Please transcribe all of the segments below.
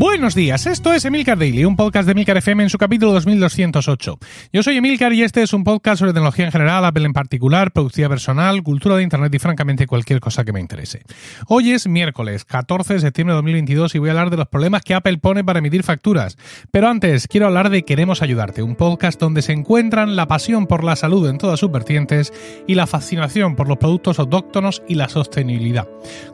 Buenos días, esto es Emilcar Daily, un podcast de Emilcar FM en su capítulo 2208. Yo soy Emilcar y este es un podcast sobre tecnología en general, Apple en particular, productividad personal, cultura de Internet y francamente cualquier cosa que me interese. Hoy es miércoles 14 de septiembre de 2022 y voy a hablar de los problemas que Apple pone para emitir facturas. Pero antes, quiero hablar de Queremos Ayudarte, un podcast donde se encuentran la pasión por la salud en todas sus vertientes y la fascinación por los productos autóctonos y la sostenibilidad.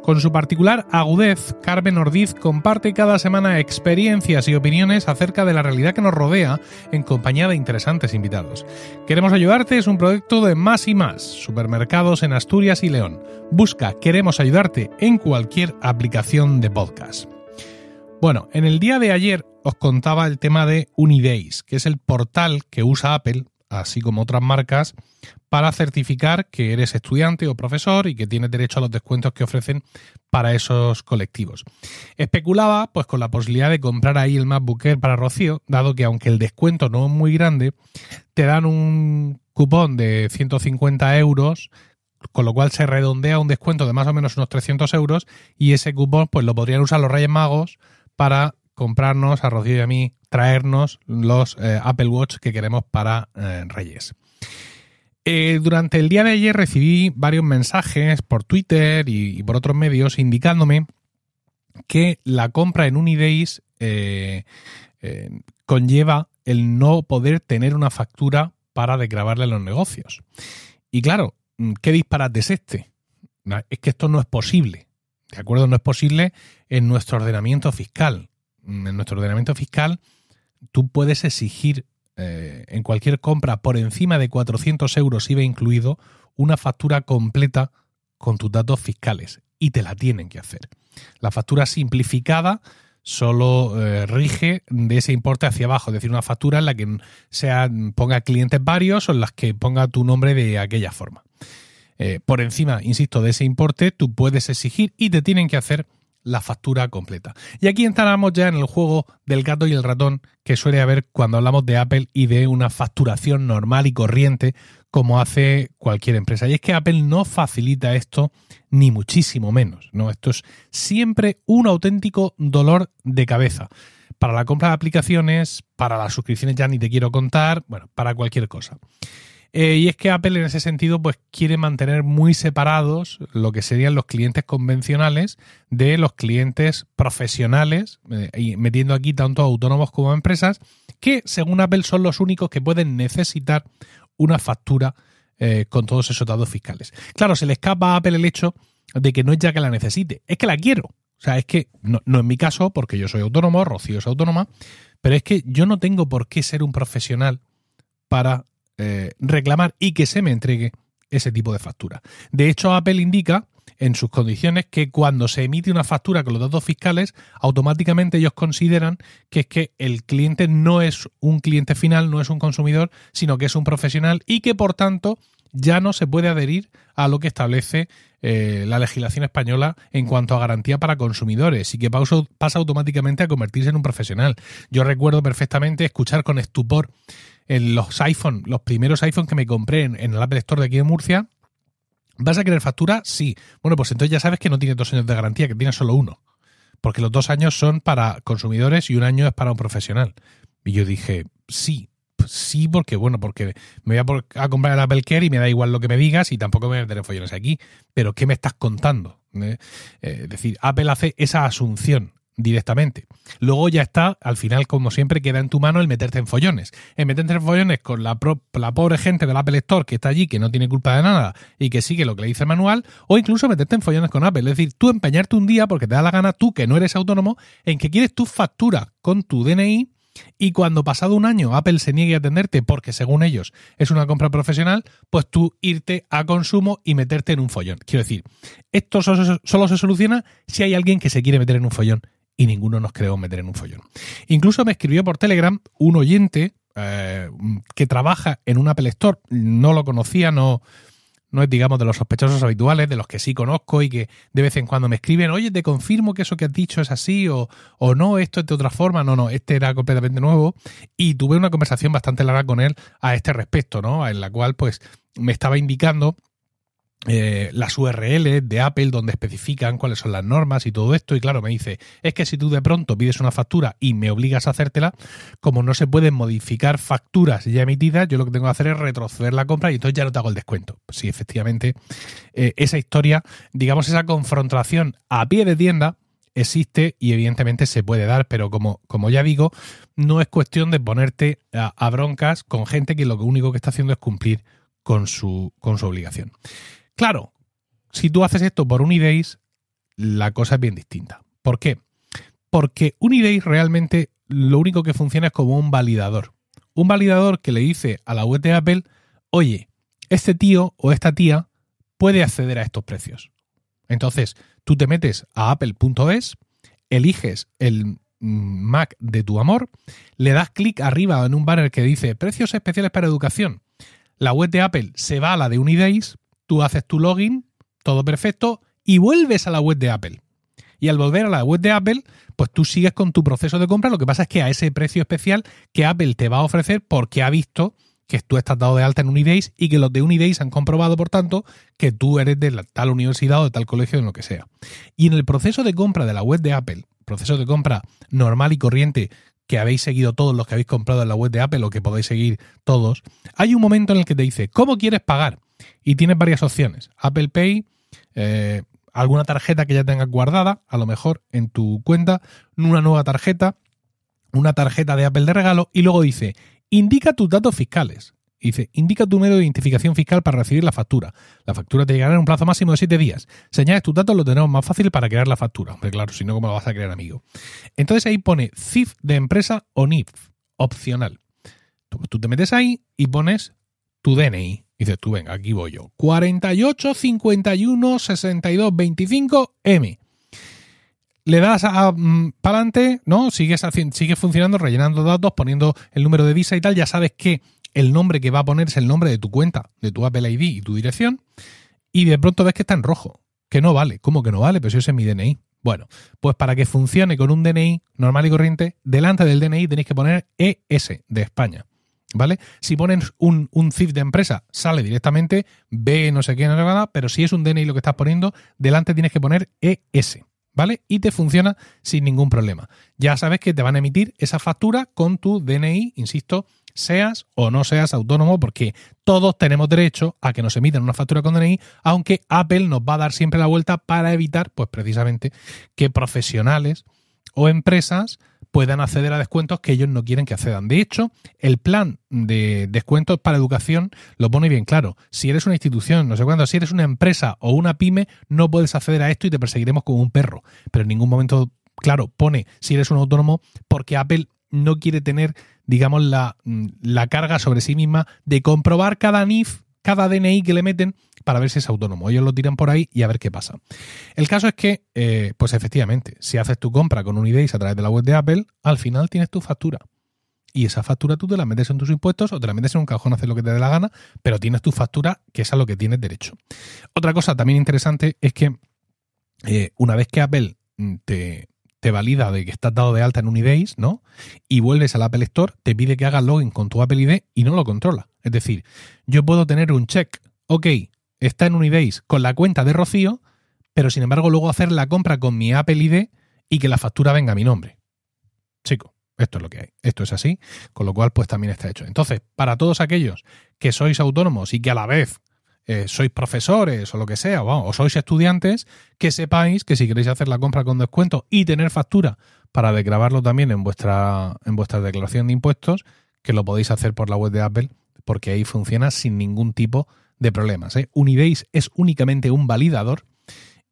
Con su particular agudez, Carmen Ordiz comparte cada semana experiencias y opiniones acerca de la realidad que nos rodea en compañía de interesantes invitados. Queremos ayudarte es un proyecto de más y más, supermercados en Asturias y León. Busca Queremos ayudarte en cualquier aplicación de podcast. Bueno, en el día de ayer os contaba el tema de Unidays, que es el portal que usa Apple, así como otras marcas, para certificar que eres estudiante o profesor y que tienes derecho a los descuentos que ofrecen para esos colectivos. Especulaba pues con la posibilidad de comprar ahí el MacBook Air para Rocío, dado que aunque el descuento no es muy grande, te dan un cupón de 150 euros con lo cual se redondea un descuento de más o menos unos 300 euros y ese cupón pues lo podrían usar los Reyes Magos para comprarnos a Rocío y a mí, traernos los eh, Apple Watch que queremos para eh, Reyes. Eh, durante el día de ayer recibí varios mensajes por Twitter y, por otros medios indicándome que la compra en Unidays eh, eh, conlleva el no poder tener una factura para desgrabarle los negocios. Y claro, ¿qué disparate es este? Es que esto no es posible. ¿De acuerdo? No es posible en nuestro ordenamiento fiscal. En nuestro ordenamiento fiscal tú puedes exigir eh, en cualquier compra por encima de 400 euros IVA incluido, una factura completa con tus datos fiscales y te la tienen que hacer. La factura simplificada solo eh, rige de ese importe hacia abajo, es decir, una factura en la que sea, ponga clientes varios o en las que ponga tu nombre de aquella forma. Eh, por encima, insisto, de ese importe, tú puedes exigir y te tienen que hacer la factura completa. Y aquí entramos ya en el juego del gato y el ratón que suele haber cuando hablamos de Apple y de una facturación normal y corriente como hace cualquier empresa. Y es que Apple no facilita esto ni muchísimo menos. ¿no? Esto es siempre un auténtico dolor de cabeza. Para la compra de aplicaciones, para las suscripciones ya ni te quiero contar, bueno, para cualquier cosa. Eh, y es que Apple en ese sentido pues quiere mantener muy separados lo que serían los clientes convencionales de los clientes profesionales, eh, metiendo aquí tanto autónomos como empresas, que según Apple son los únicos que pueden necesitar una factura eh, con todos esos datos fiscales. Claro, se le escapa a Apple el hecho de que no es ya que la necesite, es que la quiero. O sea, es que no, no en mi caso, porque yo soy autónomo, Rocío es autónoma, pero es que yo no tengo por qué ser un profesional para eh, reclamar y que se me entregue ese tipo de factura. De hecho, Apple indica en sus condiciones que cuando se emite una factura con los datos fiscales, automáticamente ellos consideran que es que el cliente no es un cliente final, no es un consumidor, sino que es un profesional y que por tanto ya no se puede adherir a lo que establece eh, la legislación española en cuanto a garantía para consumidores y que pasa automáticamente a convertirse en un profesional. Yo recuerdo perfectamente escuchar con estupor en los iPhone, los primeros iPhone que me compré en, el Apple Store de aquí en Murcia, ¿vas a querer factura? Sí. Bueno, pues entonces ya sabes que no tiene dos años de garantía, que tiene solo uno. Porque los dos años son para consumidores y un año es para un profesional. Y yo dije, sí, sí, porque bueno, porque me voy a, comprar el Apple Care y me da igual lo que me digas y tampoco me voy a meter follones aquí. Pero ¿qué me estás contando? ¿Eh? Eh, es decir, Apple hace esa asunción directamente. Luego ya está, al final, como siempre, queda en tu mano el meterte en follones. El meterte en follones con la, la pobre gente del Apple Store que está allí, que no tiene culpa de nada y que sigue lo que le dice el manual, o incluso meterte en follones con Apple. Es decir, tú empeñarte un día porque te da la gana, tú que no eres autónomo, en que quieres tu factura con tu DNI y cuando pasado un año Apple se niegue a atenderte porque según ellos es una compra profesional, pues tú irte a consumo y meterte en un follón. Quiero decir, esto solo, solo se soluciona si hay alguien que se quiere meter en un follón y ninguno nos creó meter en un follón. Incluso me escribió por Telegram un oyente eh, que trabaja en un Apple Store, no lo conocía, no, no es, digamos, de los sospechosos habituales, de los que sí conozco y que de vez en cuando me escriben, oye, te confirmo que eso que has dicho es así o, o no, esto es de otra forma. No, no, este era completamente nuevo y tuve una conversación bastante larga con él a este respecto, ¿no? En la cual, pues, me estaba indicando eh, las URL de Apple donde especifican cuáles son las normas y todo esto. Y claro, me dice, es que si tú de pronto pides una factura y me obligas a hacértela, como no se pueden modificar facturas ya emitidas, yo lo que tengo que hacer es retroceder la compra y entonces ya no te hago el descuento. sí, efectivamente, eh, esa historia, digamos, esa confrontación a pie de tienda existe y evidentemente se puede dar, pero como, como ya digo, no es cuestión de ponerte a, a broncas con gente que lo único que está haciendo es cumplir con su, con su obligación. Claro, si tú haces esto por Unidays, la cosa es bien distinta. ¿Por qué? Porque Unidays realmente lo único que funciona es como un validador. Un validador que le dice a la web de Apple, oye, este tío o esta tía puede acceder a estos precios. Entonces, tú te metes a apple.es, eliges el Mac de tu amor, le das clic arriba en un banner que dice precios especiales para educación. La web de Apple se va a la de Unidays, tú haces tu login, todo perfecto, y vuelves a la web de Apple. Y al volver a la web de Apple, pues tú sigues con tu proceso de compra. Lo que pasa es que a ese precio especial que Apple te va a ofrecer porque ha visto que tú estás dado de alta en Unidays y que los de Unidays han comprobado, por tanto, que tú eres de tal universidad o de tal colegio, en lo que sea. Y en el proceso de compra de la web de Apple, proceso de compra normal y corriente que habéis seguido todos los que habéis comprado en la web de Apple o que podéis seguir todos, hay un momento en el que te dice, ¿cómo quieres pagar? Y tienes varias opciones. Apple Pay, eh, alguna tarjeta que ya tengas guardada, a lo mejor en tu cuenta, una nueva tarjeta, una tarjeta de Apple de regalo, y luego dice, indica tus datos fiscales. Dice, indica tu número de identificación fiscal para recibir la factura. La factura te llegará en un plazo máximo de 7 días. Señales tus datos, lo tenemos más fácil para crear la factura. Claro, si no, ¿cómo lo vas a crear, amigo? Entonces ahí pone CIF de empresa o NIF, opcional. Tú te metes ahí y pones tu DNI. Dices tú, venga, aquí voy yo. 48 51 62 25 M. Le das a, mm, para adelante, ¿no? Sigues, sigue funcionando, rellenando datos, poniendo el número de visa y tal. Ya sabes que el nombre que va a poner es el nombre de tu cuenta, de tu Apple ID y tu dirección. Y de pronto ves que está en rojo. Que no vale. ¿Cómo que no vale? Pues ese es mi DNI. Bueno, pues para que funcione con un DNI normal y corriente, delante del DNI tenéis que poner ES de España. ¿Vale? Si pones un, un CIF de empresa, sale directamente B no sé qué, no sé nada, pero si es un DNI lo que estás poniendo, delante tienes que poner ES, ¿vale? Y te funciona sin ningún problema. Ya sabes que te van a emitir esa factura con tu DNI, insisto, seas o no seas autónomo, porque todos tenemos derecho a que nos emitan una factura con DNI, aunque Apple nos va a dar siempre la vuelta para evitar, pues precisamente, que profesionales o empresas puedan acceder a descuentos que ellos no quieren que accedan. De hecho, el plan de descuentos para educación lo pone bien claro. Si eres una institución, no sé cuándo, si eres una empresa o una pyme, no puedes acceder a esto y te perseguiremos como un perro. Pero en ningún momento, claro, pone si eres un autónomo porque Apple no quiere tener, digamos, la, la carga sobre sí misma de comprobar cada NIF, cada DNI que le meten para ver si es autónomo. Ellos lo tiran por ahí y a ver qué pasa. El caso es que, eh, pues efectivamente, si haces tu compra con un IDEIS a través de la web de Apple, al final tienes tu factura. Y esa factura tú te la metes en tus impuestos o te la metes en un cajón, haces lo que te dé la gana, pero tienes tu factura, que es a lo que tienes derecho. Otra cosa también interesante es que eh, una vez que Apple mm, te, te valida de que estás dado de alta en un IDEIS, ¿no? Y vuelves al Apple Store, te pide que hagas login con tu Apple ID y no lo controla. Es decir, yo puedo tener un check, ok, está en Unidays con la cuenta de Rocío, pero sin embargo luego hacer la compra con mi Apple ID y que la factura venga a mi nombre. Chico, esto es lo que hay. Esto es así, con lo cual pues también está hecho. Entonces, para todos aquellos que sois autónomos y que a la vez eh, sois profesores o lo que sea, o, sois estudiantes, que sepáis que si queréis hacer la compra con descuento y tener factura para desgravarlo también en vuestra, en vuestra declaración de impuestos, que lo podéis hacer por la web de Apple, porque ahí funciona sin ningún tipo de problemas. ¿eh? Es únicamente un validador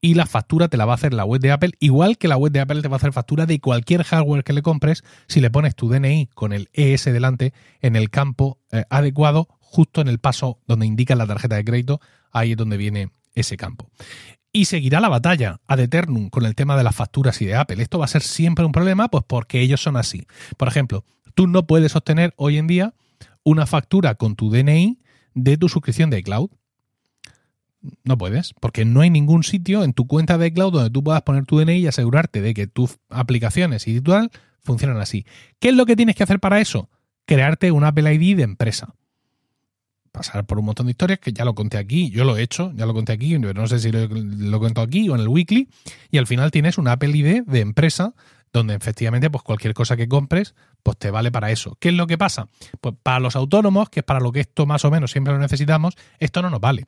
y la factura te la va a hacer la web de Apple, igual que la web de Apple te va a hacer factura de cualquier hardware que le compres si le pones tu DNI con el ES delante en el campo eh, adecuado, justo en el paso donde indica la tarjeta de crédito, ahí es donde viene ese campo. Y seguirá la batalla ad eternum con el tema de las facturas y de Apple. Esto va a ser siempre un problema, pues porque ellos son así. Por ejemplo, tú no puedes obtener hoy en día una factura con tu DNI de tu suscripción de iCloud. No puedes, porque no hay ningún sitio en tu cuenta de iCloud donde tú puedas poner tu DNI y asegurarte de que tus aplicaciones y tal funcionan así. ¿Qué es lo que tienes que hacer para eso? Crearte un Apple ID de empresa. Pasar por un montón de historias que ya lo conté aquí, yo lo he hecho, ya lo conté aquí, no sé si lo, lo cuento aquí o en el weekly, y al final tienes una Apple ID de empresa donde efectivamente pues cualquier cosa que compres pues te vale para eso. ¿Qué es lo que pasa? Pues para los autónomos, que es para lo que esto más o menos siempre lo necesitamos, esto no nos vale.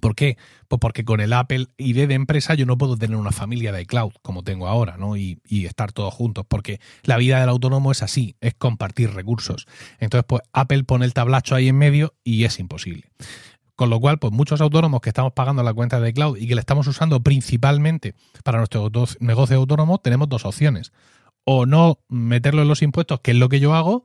¿Por qué? Pues porque con el Apple ID de empresa yo no puedo tener una familia de iCloud como tengo ahora, ¿no? Y, estar todos juntos, porque la vida del autónomo es así, es compartir recursos. Entonces, pues Apple pone el tablacho ahí en medio y es imposible. Con lo cual, pues muchos autónomos que estamos pagando la cuenta de cloud y que la estamos usando principalmente para nuestro negocio autónomo, tenemos dos opciones. O no meterlo en los impuestos, que es lo que yo hago,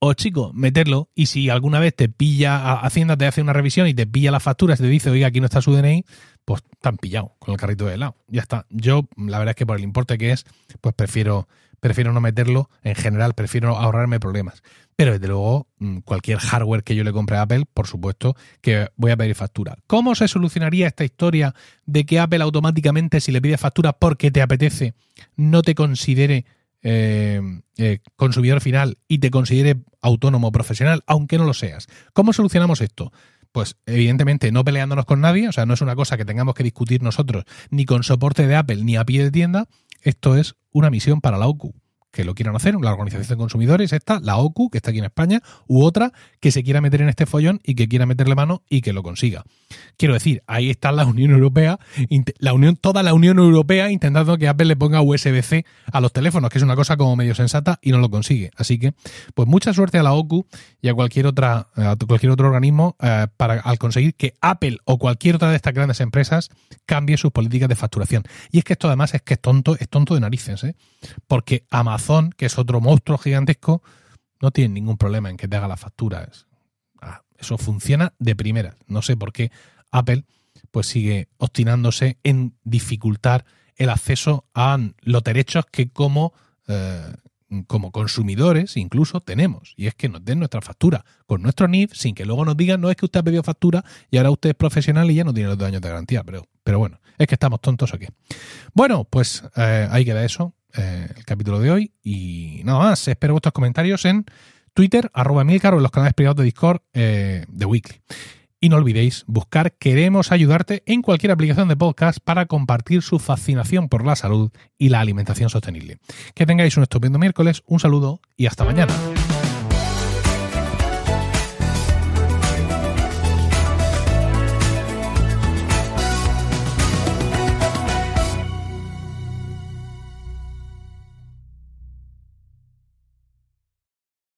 o chico, meterlo y si alguna vez te pilla, Hacienda te hace una revisión y te pilla las facturas y te dice, oiga, aquí no está su DNI, pues han pillado con el carrito de helado. Ya está. Yo, la verdad es que por el importe que es, pues prefiero, prefiero no meterlo. En general, prefiero ahorrarme problemas. Pero desde luego, mm, cualquier hardware que yo le compre a Apple, por supuesto que voy a pedir factura. ¿Cómo se solucionaría esta historia de que Apple automáticamente, si le pide factura porque te apetece, no te considere eh, eh, consumidor final y te considere autónomo profesional, aunque no lo seas. ¿Cómo solucionamos esto? Pues evidentemente no peleándonos con nadie, o sea, no es una cosa que tengamos que discutir nosotros ni con soporte de Apple ni a pie de tienda, esto es una misión para la OCU que lo quieran hacer, la Organización de Consumidores, esta, la OCU, que está aquí en España, u otra que se quiera meter en este follón y que quiera meterle mano y que lo consiga. Quiero decir, ahí está la Unión Europea, la Unión, toda la Unión Europea intentando que Apple le ponga USB-C a los teléfonos, que es una cosa como medio sensata y no lo consigue. Así que, pues mucha suerte a la OCU y a cualquier otra, a cualquier otro organismo eh, para al conseguir que Apple o cualquier otra de estas grandes empresas cambie sus políticas de facturación. Y es que esto además es que es tonto, es tonto de narices, ¿eh? porque Amazon Que es otro monstruo gigantesco, no tiene ningún problema en que te haga las facturas. Ah, eso funciona de primera. No sé por qué Apple pues sigue obstinándose en dificultar el acceso a los derechos que como, eh, como consumidores incluso tenemos. Y es que nos den nuestra factura con nuestro NIF sin que luego nos digan, no es que usted ha pedido factura y ahora usted es profesional y ya no tiene los dos años de garantía. Pero, pero bueno, es que estamos tontos aquí. Bueno, pues eh, ahí queda eso. Eh, el capítulo de hoy. Y nada más, espero vuestros comentarios en Twitter, arroba Milcar o en los canales privados de Discord eh, de Weekly. Y no olvidéis buscar Queremos ayudarte en cualquier aplicación de podcast para compartir su fascinación por la salud y la alimentación sostenible. Que tengáis un estupendo miércoles, un saludo y hasta mañana.